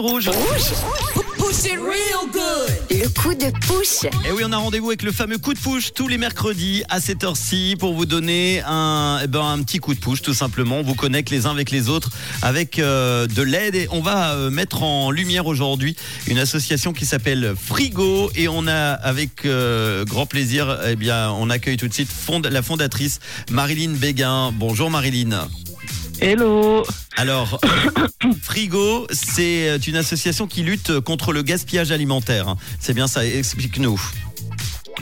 Rouge. Le coup de push. Et oui, on a rendez-vous avec le fameux coup de push tous les mercredis à cette heure-ci pour vous donner un, eh ben, un petit coup de push tout simplement. On vous connecte les uns avec les autres avec euh, de l'aide et on va euh, mettre en lumière aujourd'hui une association qui s'appelle Frigo et on a avec euh, grand plaisir, eh bien, on accueille tout de suite fond- la fondatrice Marilyn Béguin. Bonjour Marilyn. Hello. Alors, Frigo, c'est une association qui lutte contre le gaspillage alimentaire. C'est bien ça, explique-nous.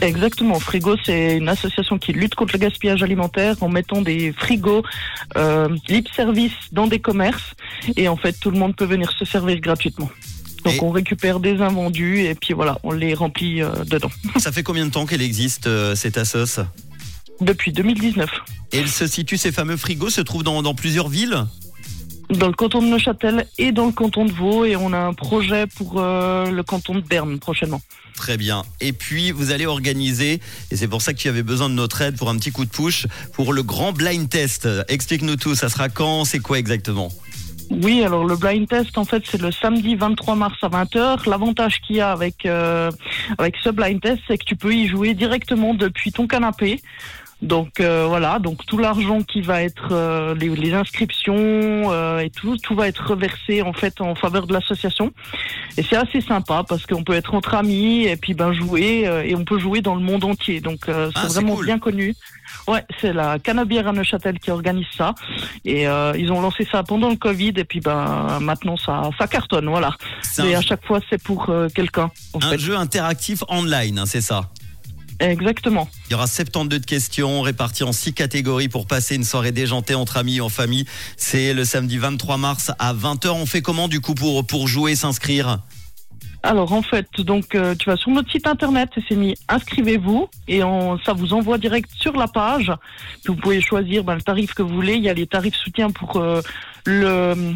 Exactement. Frigo, c'est une association qui lutte contre le gaspillage alimentaire en mettant des frigos euh, libre service dans des commerces. Et en fait, tout le monde peut venir se servir gratuitement. Donc, Et- on récupère des invendus et puis voilà, on les remplit euh, dedans. Ça fait combien de temps qu'elle existe, euh, cette assoce Depuis 2019. Et elle se situe, ces fameux frigos se trouvent dans, dans plusieurs villes? Dans le canton de Neuchâtel et dans le canton de Vaud. Et on a un projet pour euh, le canton de Berne prochainement. Très bien. Et puis, vous allez organiser, et c'est pour ça que tu avais besoin de notre aide pour un petit coup de push, pour le grand blind test. Explique-nous tout, ça sera quand, c'est quoi exactement? Oui, alors le blind test, en fait, c'est le samedi 23 mars à 20h. L'avantage qu'il y a avec, euh, avec ce blind test, c'est que tu peux y jouer directement depuis ton canapé. Donc euh, voilà, donc tout l'argent qui va être euh, les, les inscriptions euh, et tout, tout va être reversé en fait en faveur de l'association. Et c'est assez sympa parce qu'on peut être entre amis et puis ben jouer euh, et on peut jouer dans le monde entier. Donc euh, c'est Ah, c'est vraiment cool. bien connu. Ouais, c'est la Canabière à Neuchâtel qui organise ça. Et euh, ils ont lancé ça pendant le Covid et puis ben maintenant ça ça cartonne, voilà. Un, à chaque fois c'est pour quelqu'un en un fait. jeu interactif online, hein, c'est ça? Exactement. Il y aura 72 questions réparties en 6 catégories pour passer une soirée déjantée entre amis ou en famille. C'est le samedi 23 mars à 20h. On fait comment du coup pour, pour jouer, s'inscrire? Alors en fait, donc euh, tu vas sur notre site internet et c'est mis inscrivez-vous et on, ça vous envoie direct sur la page. Puis vous pouvez choisir ben, le tarif que vous voulez. Il y a les tarifs soutien pour euh, le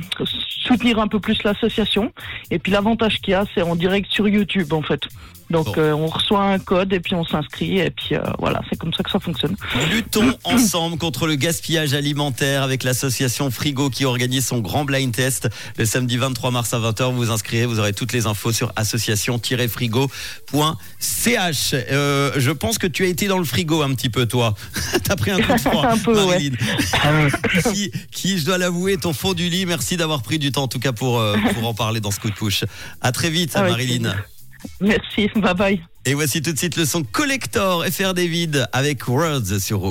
soutenir un peu plus l'association. Et puis l'avantage qu'il y a, c'est en direct sur YouTube en fait. Donc Bon. euh, on reçoit un code et puis on s'inscrit et puis euh, voilà, c'est comme ça que ça fonctionne. Luttons ensemble contre le gaspillage alimentaire avec l'association Frigo qui organise son grand blind test le samedi 23 mars à 20h. Vous vous inscrivez, vous aurez toutes les infos sur association-frigo.ch. Euh, je pense que tu as été dans le frigo un petit peu, toi. T'as pris un coup de froid, Un peu, ouais. Marilyn. qui, qui, je dois l'avouer, ton fond du lit. Merci d'avoir pris du temps, en tout cas, pour, pour en parler dans ce coup de push. À très vite, Avec Marilyn. plaisir. Merci, bye bye. Et voici tout de suite le son Collector FR David avec Words sur